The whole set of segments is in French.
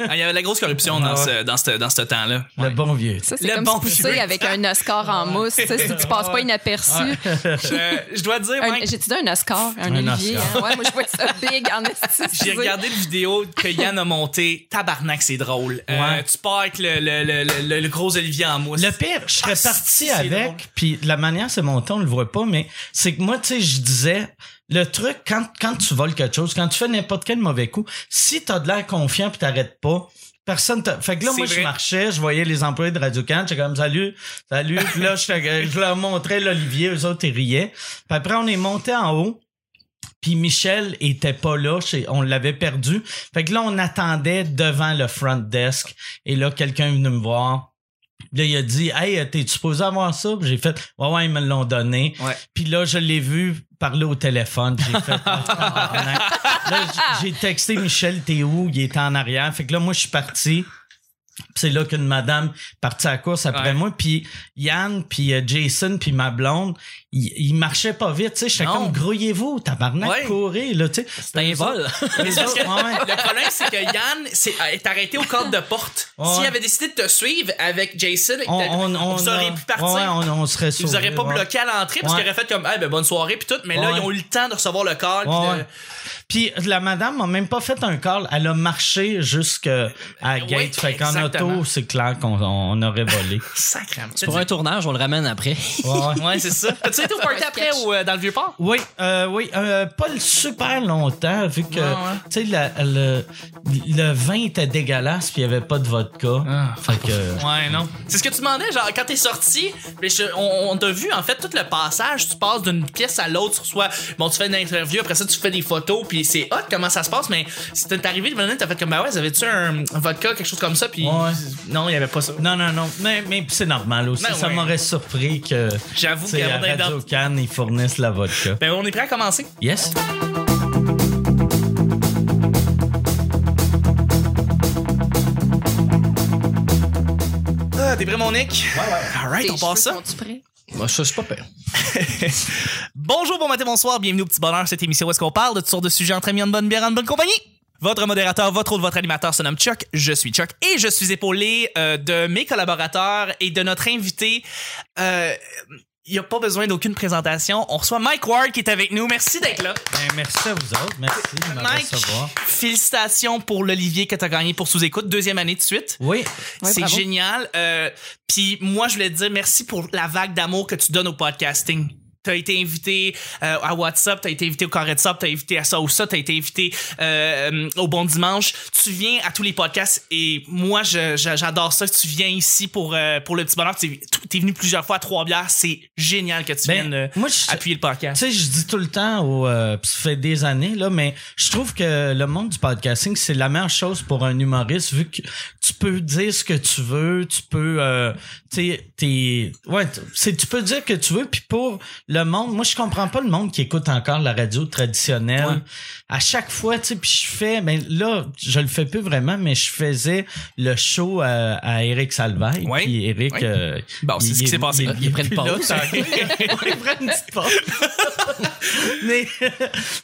Ah, Il y avait de la grosse corruption dans ce, dans ce, dans ce temps-là. Le bon vieux. Ça, c'est Le comme bon vieux. avec un Oscar en mousse. Tu sais, si tu passes pas inaperçu. Je, je dois dire, Mike, J'ai-tu dit un Oscar? Un, Un Olivier? Oscar. hein? Ouais, moi, je vois ça big en j'ai regardé le vidéo que Yann a monté. Tabarnak, c'est drôle. Euh, Ouais. tu pars avec le, le, le, le, le gros Olivier en mousse. Le pire, je serais Ah, parti avec, puis la manière c'est monté, on le voit pas, mais c'est que moi, tu sais, je disais, le truc, quand, quand tu voles quelque chose, quand tu fais n'importe quel mauvais coup, si t'as de l'air confiant puis t'arrêtes pas, personne t'a... Fait que là, moi, je marchais, je voyais les employés de Radio Can, j'étais comme, salut, salut, puis là, je, leur montrais l'Olivier, eux autres, ils riaient. Puis après, on est monté en haut, puis Michel était pas là, on l'avait perdu. Fait que là, on attendait devant le front desk. Et là, quelqu'un est venu me voir. Là, il a dit, hey, t'es supposé avoir ça? Puis J'ai fait, ouais, ouais, ils me l'ont donné. Ouais. Puis là, je l'ai vu parler au téléphone. J'ai fait, Ah, là, j'ai texté Michel, t'es où? Il était en arrière. Fait que là, moi, je suis parti. C'est là qu'une madame est partie à la course après Ouais. moi. Puis Yann, puis euh, Jason, puis ma blonde, ils, ils marchaient pas vite. Tu sais, j'étais comme, grouillez-vous, tabarnak, Ouais. courez, là, tu sais. C'est un vol. Ouais, le problème, c'est que Yann c'est- est arrêté au cadre de porte. S'il avait décidé de te suivre avec Jason, On, on, on, vous auriez a- pu partir. On, on serait vous auraient pas bloqué à l'entrée parce Ouais. qu'ils auraient fait comme, eh ben, bonne soirée puis tout. Mais là, ils ont eu le temps de recevoir le corps. puis de- la madame m'a même pas fait un call, elle a marché jusqu'à la gate. fait. Auto, c'est clair qu'on on aurait volé. Sacrément. Pour un tournage, on le ramène après. Ouais, c'est ça. As-tu été au party après ou euh, dans le vieux port? Oui, euh, oui, euh, pas le super longtemps vu que Ouais, ouais. tu sais le, le vin était dégueulasse puis il y avait pas de vodka. Ah. Fait que Ouais, non. C'est ce que tu demandais, genre, quand t'es sorti, on, on t'a vu, en fait, tout le passage, tu passes d'une pièce à l'autre, soit, bon, tu fais une interview, après ça, tu fais des photos, puis c'est hot comment ça se passe, mais si t'es arrivé, le moment, t'as fait comme, bah ouais, vous avez-tu un, un vodka, quelque chose comme ça, puis Ouais. non, il y avait pas ça. non non non, mais mais c'est normal aussi. Ben ça ouais. m'aurait surpris que J'avoue tu sais, à qu'avant d'être dans- Radio Cannes ils fournissent la vodka. Ben, on est prêt à commencer? Yes. Ah, t'es prêt, mon Nick? Ouais, ouais. Alright, on passe ça. prêts? Moi, ça, c'est pas pire. Bonjour, bon matin, bonsoir, bienvenue au Petit Bonheur, cette émission où est-ce qu'on parle de toutes sortes de sujets entre amis, en bonne bière, en bonne compagnie. Votre modérateur, votre autre, votre animateur se nomme Chuck. Je suis Chuck et je suis épaulé euh, de mes collaborateurs et de notre invité. Euh, il n'y a pas besoin d'aucune présentation. On reçoit Mike Ward qui est avec nous. Merci d'être là. Ben, merci à vous autres. Merci de me Mike, recevoir. félicitations pour l'Olivier que tu as gagné pour sous-écoute, deuxième année de suite. Oui. C'est génial. Euh, Puis moi, je voulais te dire merci pour la vague d'amour que tu donnes au podcasting. T'as été invité euh, à WhatsApp, t'as été invité au Carré de Sable, t'as été à ça ou ça, t'as été invité euh, au Bon Dimanche. Tu viens à tous les podcasts et moi, j'adore ça. Tu viens ici pour euh, pour le petit bonheur. T'es es venu plusieurs fois à Trois-Bières. C'est génial que tu Ben, viennes moi, je- appuyer le podcast. Tu sais, je dis tout le temps, au, ça fait des années, là, mais je trouve que le monde du podcasting, c'est la meilleure chose pour un humoriste, vu que tu peux dire ce que tu veux, tu peux, tu ouais, tu peux dire que tu veux, puis pour le monde, moi, je comprends pas le monde qui écoute encore la radio traditionnelle. Ouais. À chaque fois, tu sais, puis je fais, ben là, je le fais plus vraiment, mais je faisais le show à, à Eric Salvaille. Ouais. Puis Eric, Ouais. euh, Bon, c'est il- ce qui s'est il- passé. il- Il prend une là, pause. il prend une petite pause. mais,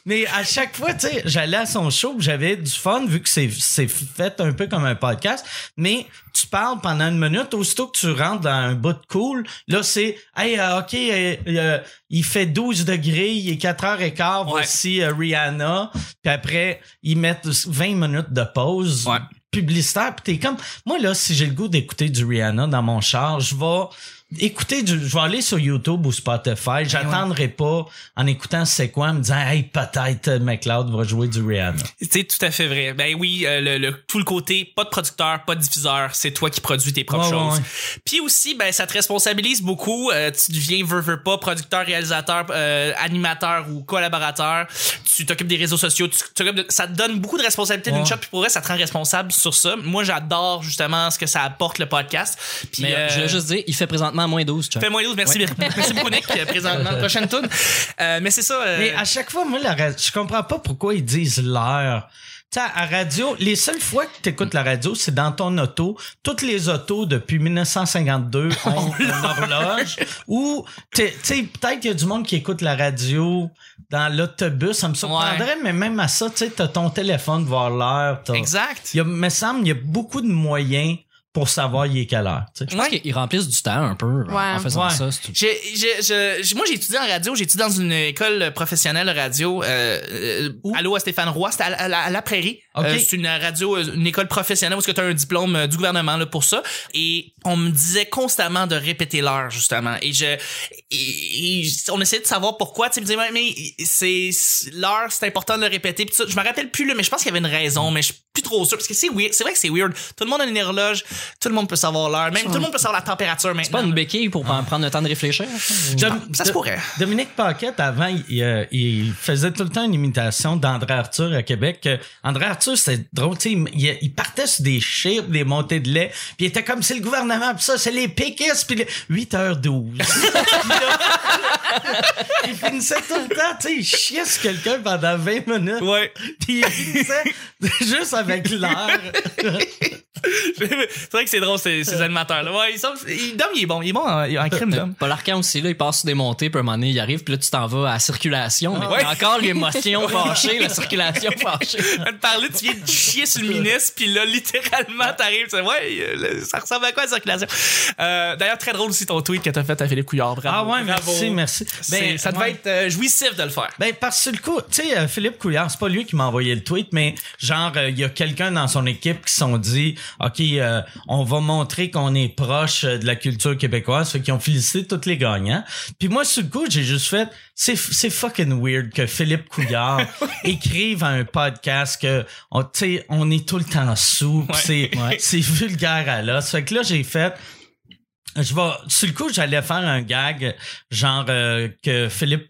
mais à chaque fois, tu sais, j'allais à son show, j'avais du fun vu que c'est fait un peu comme un podcast. Mais tu parles pendant une minute, aussitôt que tu rentres dans un bout de cool, là, c'est, hey, euh, OK, euh, euh, il fait 12 degrés, il est 4h15, voici euh, Rihanna. Puis après, ils mettent 20 minutes de pause. Ouais. publicitaire puis t'es comme moi là si j'ai le goût d'écouter du Rihanna dans mon char je vais écouter du je vais aller sur YouTube ou Spotify j'attendrai pas en écoutant c'est quoi en me disant hey peut-être euh, McLeod va jouer du Rihanna C'est tout à fait vrai. Ben oui, euh, le, le- tout le côté, pas de producteur, pas de diffuseur, c'est toi qui produis tes propres Ouais, choses. ouais, ouais. Puis aussi, ben ça te responsabilise beaucoup. Euh, tu deviens veux, veux pas producteur, réalisateur, euh, animateur ou collaborateur. Tu t'occupes des réseaux sociaux. Tu t'occupes de- ça te donne beaucoup de responsabilités d'une Ouais. shot. Puis pour vrai, ça te rend responsable sur ça. Moi, j'adore justement ce que ça apporte le podcast. Puis Mais euh, je voulais juste dire, il fait présentement moins 12, Chuck. Fais moins 12, merci, merci beaucoup Nick, euh, présentement, prochaine tune. Euh, mais c'est ça. euh, mais à chaque fois moi la ra- je comprends pas pourquoi ils disent l'heure Tu sais, à radio, les seules fois que tu écoutes la radio, c'est dans ton auto. Toutes les autos depuis 1952 ont une horloge. Ou, tu sais, peut-être qu'il y a du monde qui écoute la radio dans l'autobus. Ça me surprendrait, mais même à ça, tu sais, t'as ton téléphone, voir l'heure. t'as- Exact. Il me semble, il y a beaucoup de moyens pour savoir il est quelle heure. tu sais. Je pense qu'ils remplissent du temps un peu Ouais. en faisant Ouais. ça. c'est tout. J'ai, j'ai, je- j'ai- moi, j'ai étudié en radio. J'ai étudié dans une école professionnelle radio. Euh, euh, allô à Stéphane Roy. C'était à, à la- à la Prairie. Ok. Euh, c'est une radio, euh, une école professionnelle où tu as un diplôme du gouvernement là, pour ça. Et on me disait constamment de répéter l'heure, justement. Et je, et- et on essayait de savoir pourquoi. Tu sais, me disais, mais c'est, c'est- l'heure, c'est important de le répéter. Puis ça, je me rappelle plus, là, mais je pense qu'il y avait une raison, mais je suis plus trop sûr. Parce que c'est weird. C'est vrai que c'est weird. Tout le monde a une horloge. Tout le monde peut savoir l'heure. Même tout le monde peut savoir la température maintenant. C'est pas une béquille pour en prendre le temps de réfléchir? Ça se pourrait. Dominique Paquette, avant, il, euh, il faisait tout le temps une imitation d'André Arthur à Québec. André Arthur, c'était drôle, tu sais, il, il- partait sur des chiffres, des montées de lait, puis il était comme, c'est le gouvernement, puis ça, c'est les péquistes, puis le- 8h12. il finissait tout le temps, tu sais, il chiait sur quelqu'un pendant 20 minutes, Ouais. puis il finissait juste avec l'heure. c'est vrai que c'est drôle, ces, ces animateurs-là. Ouais, ils sont, ils- Dom, il est bon. Il est bon en, en crime, Dom. Paul Arcand aussi, là, il passe sur des montées, puis à un moment donné, il arrive, puis là, tu t'en vas à la circulation. Mais Ouais. t'as encore l'émotion fâchée, la circulation fâchée. Te parler, tu viens de chier sur le ministre, puis là, littéralement, t'arrives, tu sais, ouais, ça ressemble à quoi la circulation? Euh, D'ailleurs, très drôle aussi ton tweet que t'as fait à Philippe Couillard. Bravo. Ah ouais, Bravo. merci, merci. C'est- ça devait ouais. être euh, jouissif de le faire. Ben parce que le coup, tu sais, euh, Philippe Couillard, c'est pas lui qui m'a envoyé le tweet, mais genre euh, il y a quelqu'un dans son équipe qui sont dit, ok, euh, on va montrer qu'on est proche euh, de la culture québécoise, fait qu'ils ont félicité tous les gagnants. Puis moi sur le coup, j'ai juste fait, c'est c'est fucking weird que Philippe Couillard écrive à un podcast que, on- tu sais, on est tout le temps sous, Ouais. c'est Ouais. c'est vulgaire à l'os. Fait que là j'ai fait je vais sur le coup j'allais faire un gag genre euh, que Philippe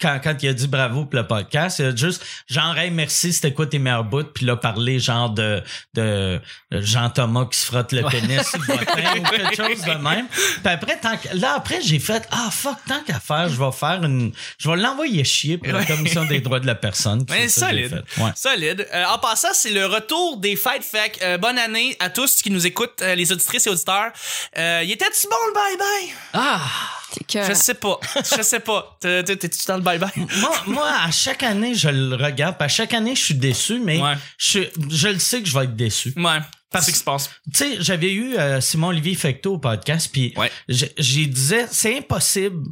quand, quand il a dit bravo pour le podcast, il a juste genre hey merci c'était quoi tes meilleurs bouts? Puis là parler genre de de Jean Thomas qui se frotte le pénis bottin ou quelque chose de même. Puis après tant que, là après j'ai fait ah fuck tant qu'à faire je vais faire une je vais l'envoyer chier pour la Ouais. commission des droits de la personne. Ouais, j'ai solide. Ouais. Solide. Euh, en passant, c'est le retour des fêtes. Fait euh, bonne année à tous qui nous écoutent, euh, les auditrices et auditeurs. Euh, il était-tu bon le bye-bye? Ah! Que. Je sais pas. Je sais pas. T'es- t'es- T'es-tu dans le bye-bye? moi, moi, à chaque année, je le regarde. À chaque année, je suis déçu, mais Ouais. je, je le sais que je vais être déçu. Ouais. C'est ce qui se passe. Tu sais, j'avais eu euh, Simon-Olivier Fecto au podcast, puis Ouais. j'ai disais, c'est impossible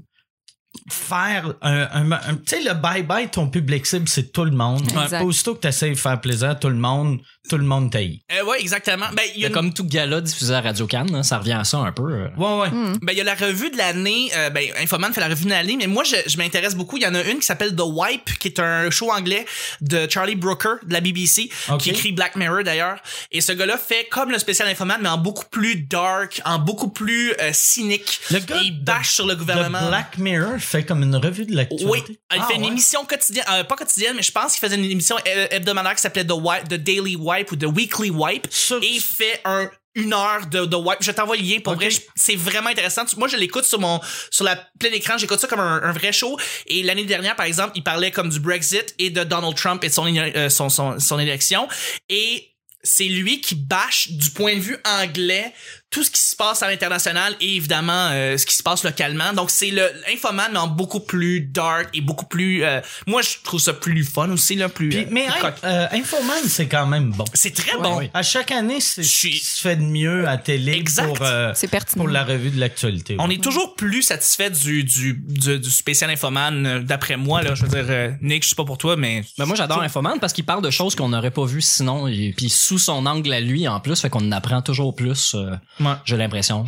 faire un, un- un- tu sais le bye bye ton public cible c'est tout le monde Exact. aussitôt que tu essaies de faire plaisir à tout le monde tout le monde taille Euh, ouais, exactement. Ben, il y a une- Comme tout gala diffusé à Radio Cannes, hein, ça revient à ça un peu. euh. ouais ouais Ben, il y a la revue de l'année. Euh, ben, Infoman fait la revue de l'année, mais moi, je, je m'intéresse beaucoup. Il y en a une qui s'appelle The Wipe, qui est un show anglais de Charlie Brooker de la BBC, qui écrit Black Mirror d'ailleurs. Et ce gars-là fait comme le spécial Infoman, mais en beaucoup plus dark, en beaucoup plus euh, cynique. Le gars Et il de- bâche sur le gouvernement. Black Mirror fait comme une revue de l'actualité Oui, il Ah, fait une ouais? émission quotidienne, euh, pas quotidienne, mais je pense qu'il faisait une émission euh, hebdomadaire qui s'appelait The Wipe, The Daily Wipe ou The Weekly Wipe, Sur- et il fait un une heure de, de wipe. Je t'envoie le lien pour vrai. C'est vraiment intéressant. Moi, je l'écoute sur mon, sur la plein écran. J'écoute ça comme un, un vrai show. Et l'année dernière, par exemple, il parlait comme du Brexit et de Donald Trump et de son, euh, son, son, son élection. Et c'est lui qui bâche du point de vue anglais tout ce qui se passe à l'international et évidemment euh, ce qui se passe localement. Donc c'est le Infoman mais en beaucoup plus dark et beaucoup plus euh, moi je trouve ça plus fun aussi là plus, Puis- euh, mais plus euh, Infoman c'est quand même bon c'est très bon. oui. à chaque année c'est Je ce qui se fait de mieux à télé Exact. pour euh, C'est pertinent. pour la revue de l'actualité On est toujours plus satisfait du du, du, du spécial Infoman euh, d'après moi là, je veux dire euh, Nick, je sais pas pour toi mais Ben moi j'adore Infoman parce qu'il parle de choses qu'on n'aurait pas vues sinon et puis sous son angle à lui en plus fait qu'on en apprend toujours plus euh, Ouais. j'ai l'impression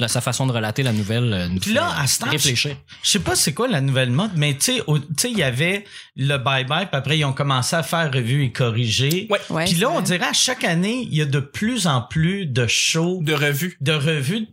Là, sa façon de relater la nouvelle euh, nous Puis fait là, à ce temps, réfléchir. Je sais pas c'est quoi la nouvelle mode, mais tu sais, il y avait le bye-bye, puis après, ils ont commencé à faire revue et corriger. Ouais. Ouais, puis là, on vrai. dirait à chaque année, il y a de plus en plus de shows, de revue. de revues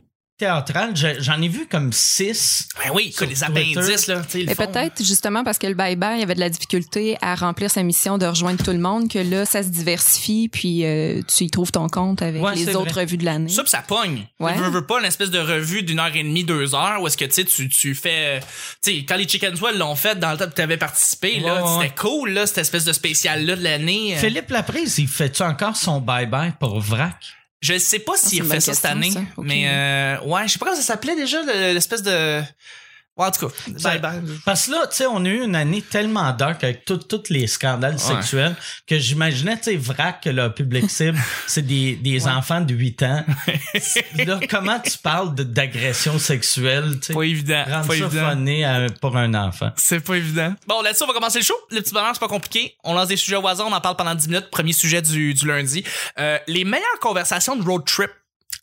je- j'en ai vu comme six. Ben oui, Sur les appendices, là, Mais peut-être justement parce que le bye-bye il avait de la difficulté à remplir sa mission de rejoindre tout le monde que là, ça se diversifie puis euh, tu y trouves ton compte avec Ouais, les autres vrai. revues de l'année. Ça, puis ça pogne. Ouais. Je veux, veux pas une espèce de revue d'une heure et demie, deux heures, où est-ce que tu sais, tu tu fais, tu sais, quand les Chicken Swell l'ont fait dans le temps que tu avais participé, là, Ouais, ouais. c'était cool, là, cette espèce de spécial là de l'année. Euh, Philippe Laprise, il fait-tu encore son bye-bye pour Vrac? Je sais pas c'est s'il une a fait bonne ça cette année, ça? Mais euh, ouais, je sais pas comment ça s'appelait déjà, le- l'espèce de. Ouais, en tout cas, Ça- bye bye. Parce que là, tu sais, on a eu une année tellement dark avec tous les scandales sexuels que j'imaginais, tu sais, vrac que le public cible, c'est des, des enfants de 8 ans. là, comment tu parles d'agression sexuelle, tu sais? Pas évident. Rendre Pas ça évident. à- pour un enfant. C'est pas évident. Bon, là-dessus, on va commencer le show. Le petit bonheur, c'est pas compliqué. On lance des sujets au hasard, on en parle pendant 10 minutes. Premier sujet du, du lundi. Euh, les meilleures conversations de road trip.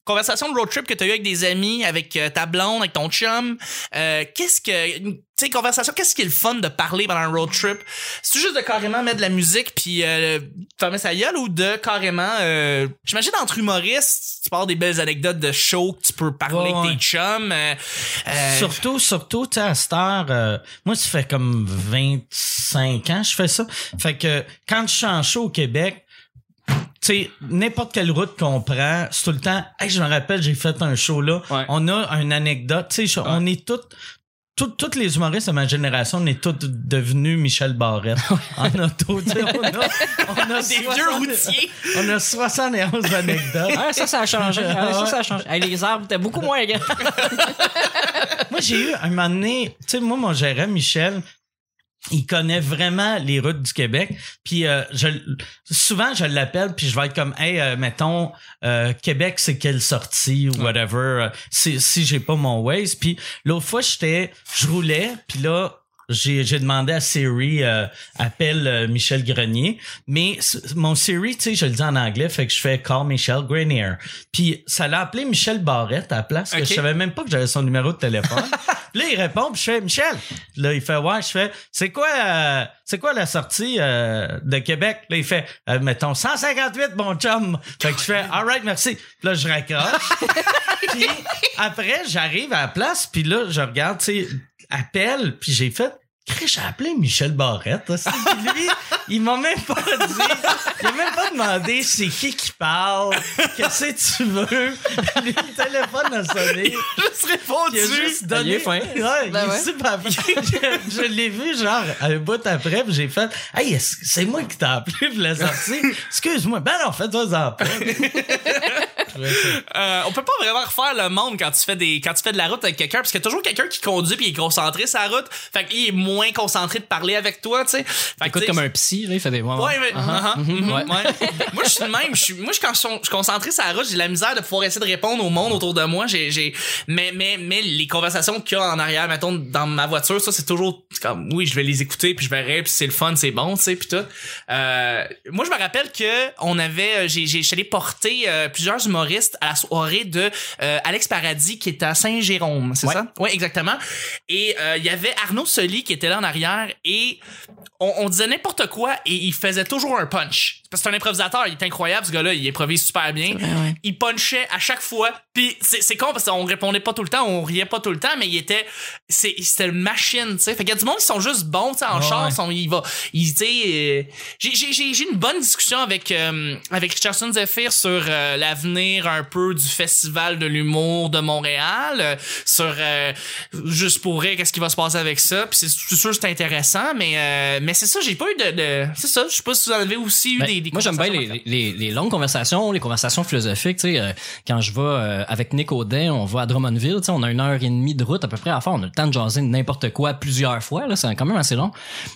Conversation de road trip que tu as eu avec des amis, avec euh, ta blonde, avec ton chum. Euh, qu'est-ce que. Tu sais, conversation, qu'est-ce qui est le fun de parler pendant un road trip? C'est juste de carrément mettre de la musique puis euh, fermer sa gueule ou de carrément. Euh, J'imagine entre humoristes, tu parles des belles anecdotes de show que tu peux parler Ouais, avec tes chums. euh, euh, Surtout, surtout, tu à cette heure, euh, moi, ça fait comme 25 ans que je fais ça. Fait que quand je suis en show au Québec, sais, n'importe quelle route qu'on prend, c'est tout le temps, hey, je me rappelle, j'ai fait un show là. Ouais. On a une anecdote, tu sais, on est tous, tous tous les humoristes de ma génération, on est tous devenus Michel Barrette en auto. On a, on a des 60 vieux routiers. On a 71 anecdotes. Ah, ça, ça a changé. Ah, ça, ça a changé. Hey, les arbres étaient beaucoup moins grands. Moi, j'ai eu un moment donné, tu sais, moi, mon gérant, Michel, il connaît vraiment les routes du Québec. Puis euh, je, souvent, je l'appelle, puis je vais être comme, hey, euh, mettons, euh, Québec, c'est quelle sortie ou whatever, euh, si, si j'ai pas mon Waze. Puis l'autre fois, j'étais, je roulais, puis là, j'ai, j'ai demandé à Siri, euh, appelle euh, Michel Grenier. Mais mon Siri, tu sais, je le dis en anglais, fait que je fais call Michel Grenier. Puis ça l'a appelé Michel Barrette à la place, que Ok. je savais même pas que j'avais son numéro de téléphone. Puis là, il répond, puis je fais Michel. Là, il fait ouais, je fais c'est quoi euh, c'est quoi la sortie euh, de Québec? Là, il fait euh, mettons 158 mon chum. Fait que je fais all right, merci. Puis là, je raccroche. puis après, j'arrive à la place, puis là, je regarde, tu sais, appel, puis j'ai fait j'ai appelé Michel Barrette. aussi. Lui, il m'a même pas dit, il a même pas demandé c'est qui qui parle, qu'est-ce que tu veux? Lui, le téléphone a sonné. juste répondu. Il a juste donné. Il est fin. Ouais, il Ben est ouais. super fin. je je l'ai vu, genre, un bout après, puis j'ai fait, hey, c'est moi qui t'ai appelé pour la sortie. Excuse-moi. Ben non, fais-toi en. Euh, on peut pas vraiment refaire le monde quand tu fais des quand tu fais de la route avec quelqu'un parce qu'il y a toujours quelqu'un qui conduit puis il est concentré sur la route fait qu'il est moins concentré de parler avec toi tu sais Écoute comme un psy, là, il fait des. Ouais, Ouais, mais, ouais. ouais. moi, je suis le même. Je suis, moi, je, quand je suis concentré sur la route, j'ai la misère de pouvoir essayer de répondre au monde autour de moi. J'ai, j'ai, mais, mais, mais les conversations qu'il y a en arrière, mettons, dans ma voiture, ça, c'est toujours comme, oui, je vais les écouter, puis je verrai, puis c'est le fun, c'est bon, tu sais, puis tout. Euh, moi, je me rappelle que on avait, euh, j'ai, j'ai, allé porter euh, plusieurs humoristes à la soirée de euh, Alex Paradis, qui est à Saint-Jérôme, c'est Ouais. ça? Oui, exactement. Et euh, il y avait Arnaud Soli qui était en arrière, et on, on disait n'importe quoi et il faisait toujours un punch. Parce que c'est un improvisateur, il est incroyable ce gars-là, il improvise super bien. vrai, ouais. Il punchait à chaque fois. Puis c'est c'est con parce qu'on répondait pas tout le temps, on riait pas tout le temps, mais il était c'est c'était une machine, tu sais. Fait qu'il y a du monde qui sont juste bons, tu sais, en Ouais. char, sont- il va il tu sais euh, j'ai j'ai j'ai j'ai une bonne discussion avec euh, avec Richardson Zephyr sur euh, l'avenir un peu du festival de l'humour de Montréal, euh, sur euh, juste pour rire qu'est-ce qui va se passer avec ça. Puis c'est c'est sûr que c'est intéressant, mais euh, mais c'est ça, j'ai pas eu de, de c'est ça, je sais pas si vous en avez aussi eu Ben, des, des moi, j'aime bien les, les, les longues conversations, les conversations philosophiques. Tu sais, euh, quand je vais euh, avec Nick Audin, on va à Drummondville, tu sais, on a une heure et demie de route à peu près à faire. On a le temps de jaser n'importe quoi plusieurs fois. Là, c'est quand même assez long.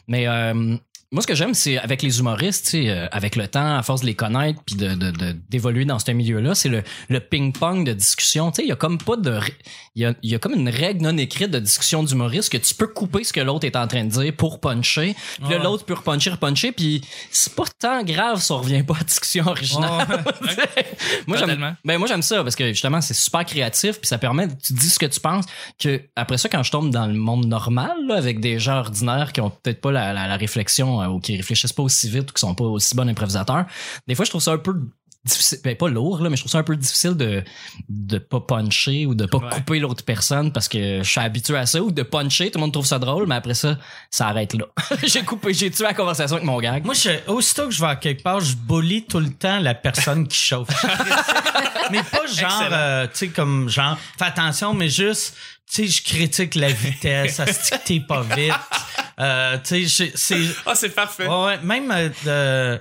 Mais euh, moi, ce que j'aime, c'est avec les humoristes, tu sais, euh, avec le temps, à force de les connaître puis de, de, de- d'évoluer dans ce milieu-là, c'est le, le ping-pong de discussion. Tu sais, il y a comme pas de, ré- il y a, il y a comme une règle non écrite de discussion d'humoriste que tu peux couper ce que l'autre est en train de dire pour puncher. Puis là, Ouais. l'autre peut repuncher, repuncher, puis c'est pas tant grave si on revient pas à la discussion originale. moi, j'aime, ben, moi, j'aime ça parce que justement, c'est super créatif puis ça permet, tu dis ce que tu penses, que après ça, quand je tombe dans le monde normal, là, avec des gens ordinaires qui ont peut-être pas la, la, la réflexion euh, ou qui réfléchissent pas aussi vite ou qui sont pas aussi bons improvisateurs, des fois, je trouve ça un peu difficile, ben pas lourd là, mais je trouve ça un peu difficile de de pas puncher ou de pas couper l'autre personne parce que je suis habitué à ça ou de puncher, tout le monde trouve ça drôle, mais après ça, ça arrête là. j'ai coupé, j'ai tué la conversation avec mon gag. Moi, je, aussitôt que je vais à quelque part, je bully tout le temps la personne qui chauffe. mais pas genre, euh, tu sais, comme genre, fais attention, mais juste, tu sais, je critique la vitesse, ça se t'es pas vite. Euh, tu sais, c'est... Ah, c'est parfait. Ouais, même euh,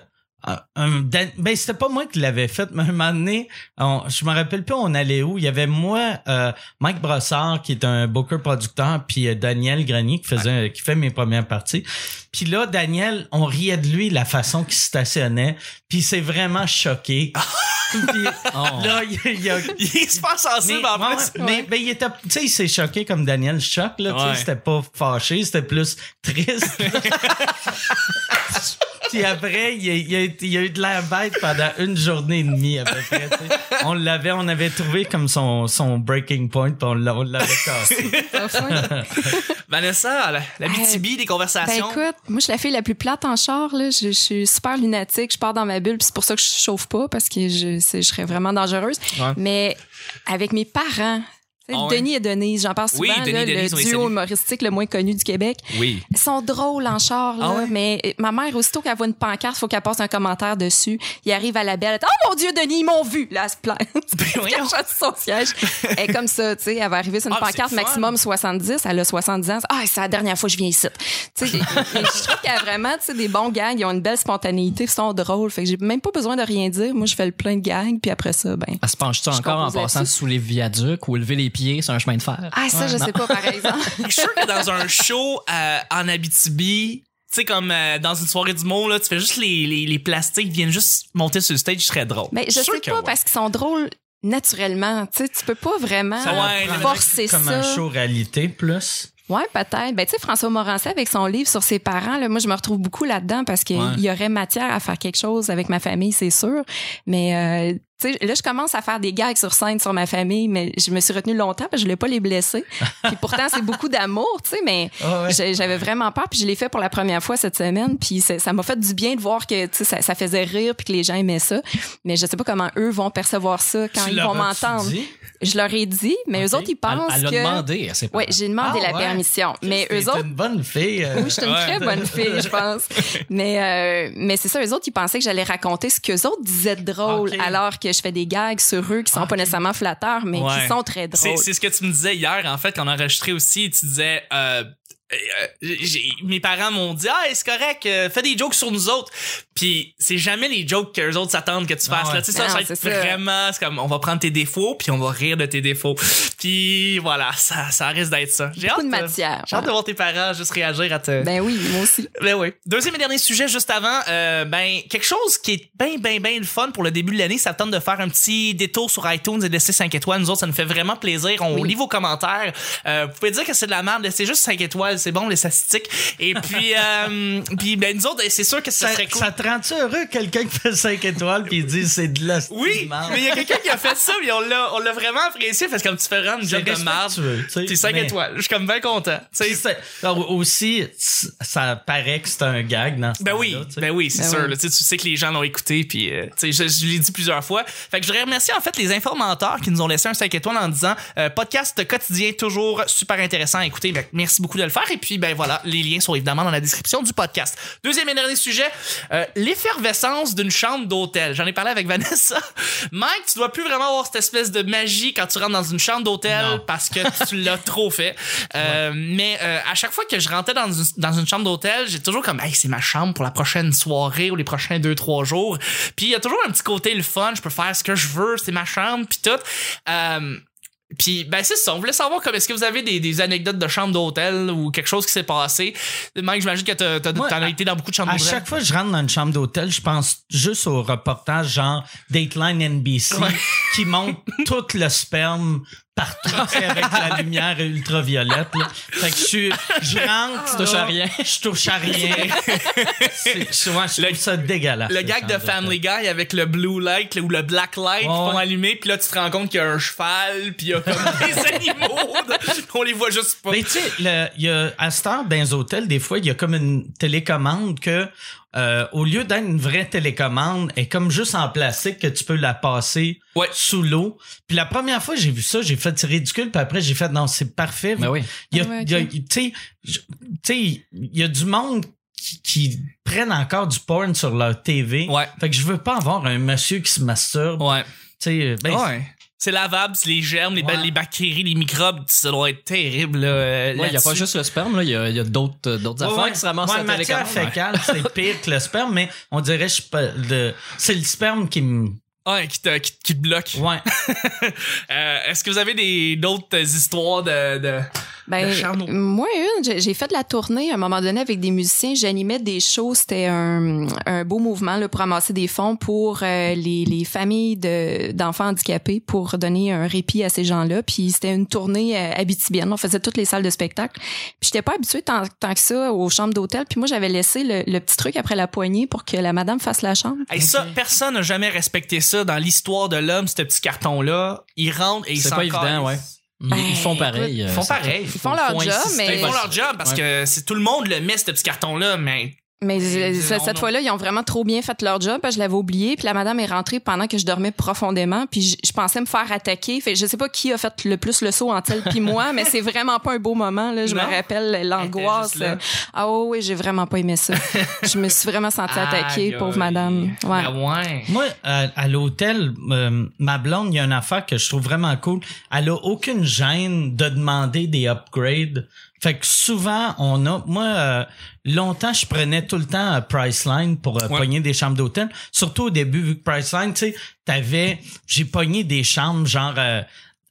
un- Dan- ben c'était pas moi qui l'avais fait mais un moment donné on- je me rappelle plus on allait où. Il y avait moi euh, Mike Brossard qui est un booker producteur puis euh, Daniel Grenier qui faisait qui fait mes premières parties. Puis là Daniel on riait de lui la façon qu'il stationnait puis c'est vraiment choqué. Puis Oh. là il, il a Il est super sensible mais, en ouais, plus. ouais, mais ben, il était, tu sais, il s'est choqué comme Daniel choque, là, c'était pas fâché, c'était plus triste. Puis après, il a, il a été- il a eu de l'air bête pendant une journée et demie à peu près. On l'avait, on avait trouvé comme son, son breaking point, puis on l'a- on l'avait cassé. Pas fun. Vanessa, la, la BTB des Ben conversations. écoute, moi je suis la fille la plus plate en char là. Je, je suis super lunatique, je pars dans ma bulle, puis c'est pour ça que je chauffe pas parce que je, je serais vraiment dangereuse. Ouais. Mais avec mes parents, Ah ouais? Denis et Denise, j'en parle souvent, Oui, Denis là, Denise, le duo humoristique le moins connu du Québec. oui. Ils sont drôles en char, là, Ah ouais? mais euh, ma mère, aussitôt qu'elle voit une pancarte, faut qu'elle passe un commentaire dessus. Il arrive à la belle, elle dit, Oh mon Dieu, Denis, ils m'ont vu! Là, elle se plaint. voyons. Elle son siège. Elle est comme ça, tu sais. Elle va arriver sur une Ah, pancarte maximum 70. Elle a 70 ans. Ah, c'est la dernière fois que je viens ici. Tu sais, je trouve qu'elle a vraiment, tu sais, des bons gags. Ils ont une belle spontanéité, ils sont drôles. Fait que j'ai même pas besoin de rien dire. Moi, je fais le plein de gags, puis après ça, ben. Elle se penche-tu encore en passant sous les viaducs ou lever les pieds sur un chemin de fer? Ah, ça, je sais pas, par exemple. Je suis sûr que dans un show euh, en Abitibi, tu sais, comme euh, dans une soirée du monde, là, tu fais juste les, les, les plastiques viennent juste monter sur le stage, je serais drôle. Mais je suis sûr sais que pas ouais. parce qu'ils sont drôles naturellement. Tu sais, tu peux pas vraiment Ça ouais, forcer comme ça. un show réalité plus. Ouais, peut-être. Ben, tu sais, François Morancet, avec son livre sur ses parents, là, moi, je me retrouve beaucoup là-dedans parce qu'il Ouais. y aurait matière à faire quelque chose avec ma famille, c'est sûr. Mais, euh, là, je commence à faire des gags sur scène sur ma famille, mais je me suis retenue longtemps parce que je voulais pas les blesser. Puis pourtant, c'est beaucoup d'amour, tu sais, mais Ah ouais. j'avais vraiment peur. Puis je l'ai fait pour la première fois cette semaine. Puis ça m'a fait du bien de voir que, ça, ça faisait rire puis que les gens aimaient ça. Mais je sais pas comment eux vont percevoir ça quand Tu ils vont m'entendre. Je leur ai dit, mais eux Ok. autres, ils Elle, pensent elle a que... demandé à ses. Oui, j'ai demandé Ah la ouais? permission. Mais eux autres, une bonne fille. euh. oui, je suis une Ouais. très bonne fille, je pense. Mais, euh, mais c'est ça, eux autres, ils pensaient que j'allais raconter ce qu'eux autres disaient de drôle, alors que je fais des gags sur eux qui sont pas Ok. nécessairement flatteurs, mais Ouais. qui sont très drôles. c'est ce que tu me disais hier, en fait, quand on a enregistré aussi. Tu disais, euh, mes parents m'ont dit, ah, c'est correct, euh, fais des jokes sur nous autres. Puis c'est jamais les jokes que les autres s'attendent que tu fasses. ouais. Là, tu sais, ça, Non, ça va être vraiment, c'est comme, on va prendre tes défauts, puis on va rire de tes défauts. Puis voilà, ça, ça risque d'être ça. J'ai hâte, de euh, matière. J'ai hâte de voir tes parents juste réagir à te. Ben oui, moi aussi. Ben oui. Deuxième et dernier sujet juste avant, euh, ben quelque chose qui est bien bien bien le fun pour le début de l'année, ça tente de faire un petit détour sur iTunes et de laisser 5 étoiles. Nous autres, ça nous fait vraiment plaisir. On Oui. lit vos commentaires. Euh, vous pouvez dire que c'est de la merde, laissez juste 5 étoiles, c'est bon les statistiques. Et puis euh, puis ben nous autres, c'est sûr que ça, Ça, serait cool. ça te rend-tu heureux quelqu'un qui fait 5 étoiles puis il dit c'est de la oui, mais il y a quelqu'un qui a fait ça, puis on l'a, on l'a vraiment apprécié parce que comme tu fais vraiment une job de merde. C'est 5 mais- étoiles. Je suis comme bien content. Alors, aussi, ça paraît que c'est un gag dans ce Ben oui, ben oui, c'est Ben sûr. oui. là. tu sais, que les gens l'ont écouté, puis euh, tu sais, je, je l'ai dit plusieurs fois. Fait que je voudrais remercier en fait les informateurs qui nous ont laissé un 5 étoiles en disant euh, podcast quotidien toujours super intéressant à écouter. Merci beaucoup de le faire. Et puis ben voilà, les liens sont évidemment dans la description du podcast. Deuxième et dernier sujet, euh, l'effervescence d'une chambre d'hôtel. J'en ai parlé avec Vanessa. Mike, tu dois plus vraiment avoir cette espèce de magie quand tu rentres dans une chambre d'hôtel parce que tu l'as trop fait. Euh, Mais euh, à chaque fois que je rentrais dans une, dans une chambre d'hôtel, j'ai toujours comme, hey, c'est ma chambre pour la prochaine soirée ou les prochains deux, trois jours. Puis il y a toujours un petit côté le fun, je peux faire ce que je veux, c'est ma chambre, puis tout. Puis ben c'est ça, on voulait savoir comme est-ce que vous avez des, des anecdotes de chambre d'hôtel ou quelque chose qui s'est passé? Mike, j'imagine que t'as, t'as, Moi, t'en as à- été dans beaucoup de chambres À d'hôtel. chaque fois que je rentre dans une chambre d'hôtel, je pense juste au reportage genre Dateline NBC qui montre tout le sperme partout avec la lumière ultraviolette. Là. Fait que je suis, je rentre, Tu touches à rien. Je touche à rien. C'est- souvent, je trouve ça dégueulasse. Le gag de Family Guy avec le blue light ou le black light qui Ouais, font allumer puis là tu te rends compte qu'il y a un cheval puis il y a comme des animaux. On les voit juste pas. Mais tu sais, le- il y a, à cette heure, dans les hôtels, des fois, il y a comme une télécommande que, euh, au lieu d'être une vraie télécommande, elle est comme juste en plastique que tu peux la passer Ouais. sous l'eau. Puis la première fois que j'ai vu ça, j'ai fait c'est ridicule, puis après j'ai fait non, c'est parfait. Ben oui. Il y a, Ouais, il y a- ok. tu sais, je- tu sais, il y a du monde qui, qui prennent encore du porn sur leur TV. Ouais. Fait que je veux pas avoir un monsieur qui se masturbe. Ouais. Tu sais, ben, ouais. C'est lavable, c'est les germes, les, ba- Ouais. les bactéries, les microbes, ça doit être terrible. là, euh, Ouais, il y a pas juste le sperme, là. Il y a, a d'autres, euh, d'autres Ouais, affaires ouais. qui se ramassent Ouais, à la matière fécale, c'est pire que le sperme, mais on dirait le c'est le sperme qui me Ouais, qui te, qui, qui te bloque. ouais. Euh, Est-ce que vous avez des d'autres histoires de, de, Ben, moi, une, j'ai- j'ai fait de la tournée à un moment donné avec des musiciens. J'animais des shows. C'était un, un beau mouvement là, pour ramasser des fonds pour euh, les, les familles de- d'enfants handicapés pour donner un répit à ces gens-là. Puis c'était une tournée euh, habitibienne. On faisait toutes les salles de spectacle. Puis j'étais pas habituée tant, tant que ça aux chambres d'hôtel. Puis moi, j'avais laissé le, le petit truc après la poignée pour que la madame fasse la chambre. Hey, ça, personne n'a jamais respecté ça dans l'histoire de l'homme, ce petit carton-là. Ils rentrent et ils C'est s'en pas évident, ouais. Ils, Ben, ils font pareil. Ils euh, font ça- pareil. Ils font leur faut job, mais- Ils font leur job parce Ouais. que c'est tout le monde le met, ce petit carton-là, mais Mais Euh, euh, non, cette fois-là, ils ont vraiment trop bien fait leur job. parce que Je l'avais oublié. Puis la madame est rentrée pendant que je dormais profondément. Puis je, je pensais me faire attaquer. Fait que je sais pas qui a fait le plus le saut entre elle puis moi, mais c'est vraiment pas un beau moment. Là. Je Non? me rappelle l'angoisse. Là. Ah oui, oui, j'ai vraiment pas aimé ça. je me suis vraiment sentie attaquée, pauvre madame. Ouais. Ah ouais. Moi à, à l'hôtel euh, ma blonde, il y a une affaire que je trouve vraiment cool. Elle a aucune gêne de demander des upgrades. Fait que souvent on a moi euh, longtemps je prenais tout le temps euh, Priceline pour euh, Ouais. pogner des chambres d'hôtel, surtout au début vu que Priceline, tu sais, t'avais j'ai pogné des chambres genre euh,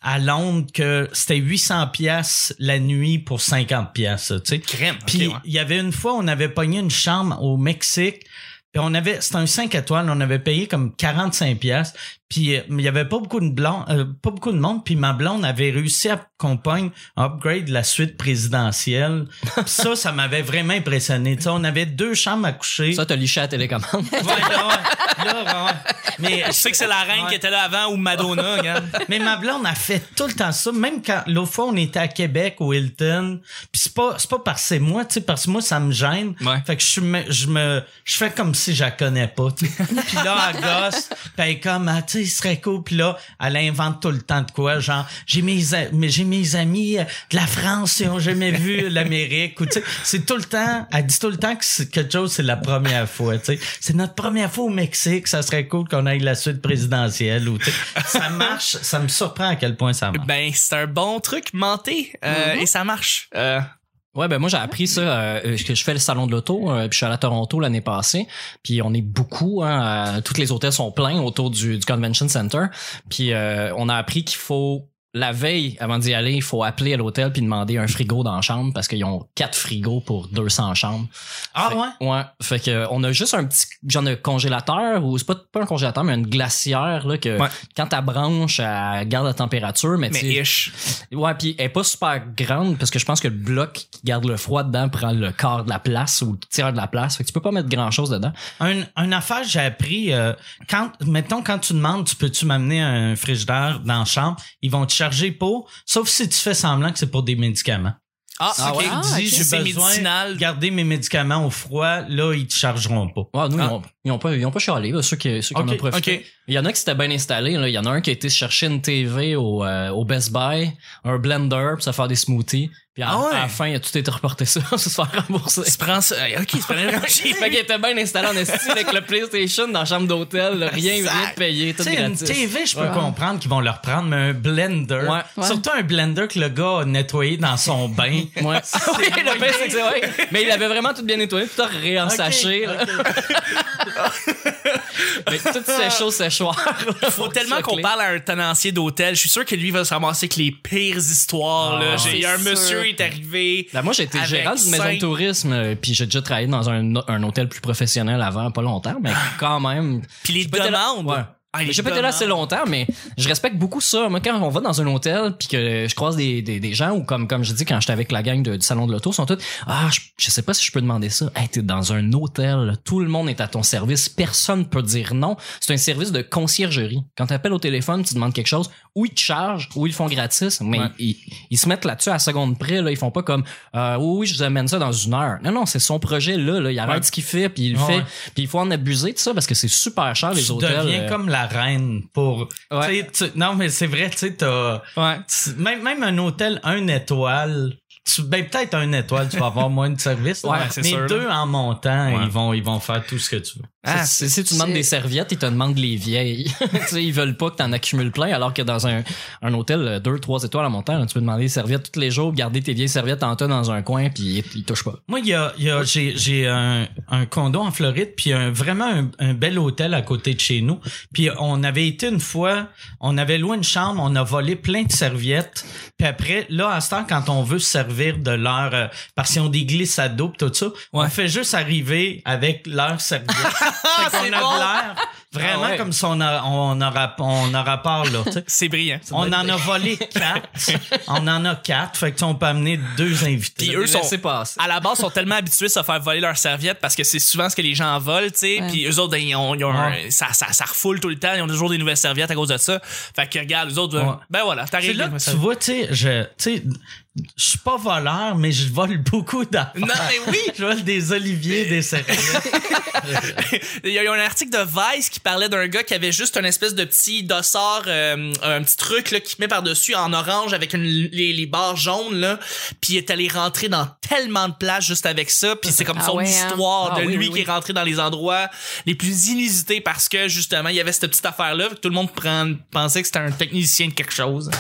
à Londres que c'était 800 pièces la nuit pour 50 pièces, tu sais. Crème. Puis ouais. il y avait une fois, on avait pogné une chambre au Mexique. Puis on avait, c'était un 5 étoiles, on avait payé comme 45 pièces. Puis euh, il y avait pas beaucoup de blanc, euh, pas beaucoup de monde. Puis ma blonde avait réussi à pogne un upgrade de la suite présidentielle. Puis ça, ça m'avait vraiment impressionné. Tu sais, on avait deux chambres à coucher. Ça, t'as liché à la télécommande. Ouais, là, ouais. Là, ouais. Mais Je sais que c'est la reine Ouais. qui était là avant ou Madonna, regarde. Mais ma blonde a fait tout le temps ça, même quand l'autre fois on était à Québec au Hilton. Puis c'est pas c'est pas parce que c'est moi, tu sais parce que moi ça me gêne. Ouais. Fait que je me je me je fais comme si je la connais pas. puis là elle gosse, puis elle est comme ah, tu sais, il serait cool puis là elle invente tout le temps de quoi genre j'ai mes j'ai mes amis euh, de la France qui ont jamais vu l'Amérique ou tu sais c'est tout le temps elle dit tout le temps que quelque chose c'est la première fois, tu sais. C'est notre première fois au Mexique, ça serait cool qu'on aille la suite présidentielle ou tu sais. ça marche, ça me surprend à quel point ça marche. Ben, c'est un bon truc, menté, euh, et ça marche. Euh, Ouais, ben moi j'ai appris ça euh, que je fais le salon de l'auto, euh, puis je suis allé à Toronto l'année passée, puis on est beaucoup, hein, euh, tous les hôtels sont pleins autour du, du convention center, puis euh, on a appris qu'il faut la veille avant d'y aller, il faut appeler à l'hôtel puis demander un frigo dans la chambre parce qu'ils ont quatre frigos pour 200 chambres. Ah Fait- ouais? Ouais, fait que on a juste un petit genre de congélateur ou c'est pas pas un congélateur mais une glacière là que Ouais. quand ta branche elle garde la température mais, mais ish. Ouais, puis elle est pas super grande parce que je pense que le bloc qui garde le froid dedans prend le quart de la place ou le tiers de la place. Fait que tu peux pas mettre grand chose dedans. Un, une affaire j'ai appris euh, quand mettons quand tu demandes tu peux-tu m'amener un frigidaire dans la chambre, ils vont te charger pour sauf si tu fais semblant que c'est pour des médicaments. Ah, Si ok. tu Ah, dis ok. j'ai C'est besoin médicinal. de garder mes médicaments au froid, là ils te chargeront pas. Ouais, nous, Ah. ils, ont, ils ont pas, ils ont pas chialé, là, ceux qui, ceux qui en Ok, ont profité. Il y en a qui s'étaient bien installés, là. Il y en a un qui a été se chercher une TV au, euh, au Best Buy, un blender pour se faire des smoothies. Puis à, Ah ouais? à la fin, il a tout été reporté ça, se faire rembourser. Tu prends ça. euh, Ok, c'est pas vraiment cheap. fait qu'il était bien installé en esti avec le PlayStation dans la chambre d'hôtel, rien, rien de payé, tout sais, une gratis. TV, je peux Ouais. comprendre qu'ils vont leur prendre, mais un blender, Ouais. Ouais. surtout un blender que le gars a nettoyé dans son bain. Ouais. oui, le pire, c'est que c'est vrai. Mais il avait vraiment tout bien nettoyé, tout réensaché. Ok, là. Mais toutes ces choses séchoirs. Faut tellement qu'on parle à un tenancier d'hôtel. Je suis sûr que lui va se ramasser avec les pires histoires. là. Ah, J'ai c'est un sûr. monsieur est arrivé. Là, moi, j'ai été gérant d'une maison de tourisme, euh, puis j'ai déjà travaillé dans un, un hôtel plus professionnel avant, pas longtemps, mais quand même. Puis les là- demandes. Ah, J'ai pas été là assez longtemps, mais je respecte beaucoup ça. Moi, quand on va dans un hôtel puis que je croise des, des, des gens ou comme comme je dis quand j'étais avec la gang de- du salon de l'auto, ils sont tous ah je, je sais pas si je peux demander ça. Hey, t'es dans un hôtel, tout le monde est à ton service, personne peut dire non. C'est un service de conciergerie. Quand t'appelles au téléphone, tu demandes quelque chose, ou ils te chargent, ou ils le font gratis, mais Ouais. ils, ils se mettent là-dessus à la seconde près. Là, ils font pas comme euh, oui oui je vous amène ça dans une heure. Non non c'est son projet là. là. Il arrête Ouais. ce qu'il fait puis il le Ouais. fait. Puis il faut en abuser de ça parce que c'est super cher les hôtels. deviens euh, comme la reine pour. Ouais. tu non, mais c'est vrai, tu sais, t'as. Ouais. Même, même un hôtel, un étoile. Tu, ben, peut-être un étoile, tu vas avoir moins de service. là. Ouais, c'est mais sûr, là. deux en montant, Ouais. ils vont, ils vont faire tout ce que tu veux. Ah, si, si tu demandes des serviettes, ils te demandent les vieilles. tu sais, ils veulent pas que t'en accumules plein, alors que dans un, un hôtel, euh, deux, trois étoiles en montant, tu peux demander des serviettes tous les jours, garder tes vieilles serviettes en tas dans un coin, puis ils, ils touchent pas. Moi, il y a, il y a, j'ai, j'ai un, un condo en Floride, puis un, vraiment un, un bel hôtel à côté de chez nous. Puis on avait été une fois, on avait loué une chambre, on a volé plein de serviettes. Puis après, là, à ce temps, quand on veut se servir de leur... euh, parce qu'ils ont des glissades d'eau pis tout ça, on fait juste arriver avec leur serviette. fait qu'on c'est a bon. de l'air vraiment Ah ouais. comme si on a, on aura, on aura part, là. C'est brillant. On en a volé quatre. on en a quatre. Fait que tu sais, on peut amener deux invités. Puis eux sont à la base sont tellement habitués de se faire voler leurs serviettes parce que c'est souvent ce que les gens volent, tu sais. Ouais. Puis eux autres, ben, ils ont, ils ont un- Ouais. ça, ça, ça refoule tout le temps. Ils ont toujours des nouvelles serviettes à cause de ça. Fait que regarde, les autres, ben, Ouais. ben voilà, t'arrives. là que tu vois, tu sais, je, suis pas voleur, mais je vole beaucoup d'affaires. Non, mais oui! Je vole des oliviers, des serviettes. Il y a eu un article de Vice qui parlait d'un gars qui avait juste un espèce de petit dossard, euh, un petit truc là, qui met par-dessus en orange avec une, les, les barres jaunes, là. Puis il est allé rentrer dans tellement de places juste avec ça. Puis c'est comme Ah son ouais, hein? histoire Ah de oui, lui oui, qui est rentré dans les endroits les plus inusités parce que justement, il y avait cette petite affaire-là. que Tout le monde prend, pensait que c'était un technicien de quelque chose.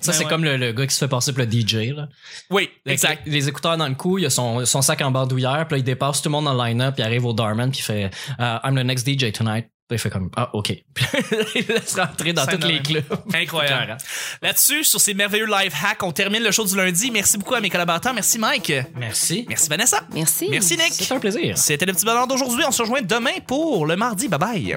Ça, Ben c'est ouais. comme le, le gars qui se fait passer pour le DJ, là. Oui, exact. Les, les écouteurs dans le cou, il a son, son sac en bandoulière, puis là, il dépasse tout le monde dans le line-up, puis il arrive au Darman, puis il fait euh, I'm the next DJ tonight. Puis il fait comme Ah, OK. Il laisse rentrer dans tous les clubs. Incroyable. Là-dessus, sur ces merveilleux live hacks, on termine le show du lundi. Merci beaucoup à mes collaborateurs. Merci Mike. Merci. Merci Vanessa. Merci. Merci Nick. C'est un plaisir. C'était le petit bonheur d'aujourd'hui. On se rejoint demain pour le mardi. Bye bye.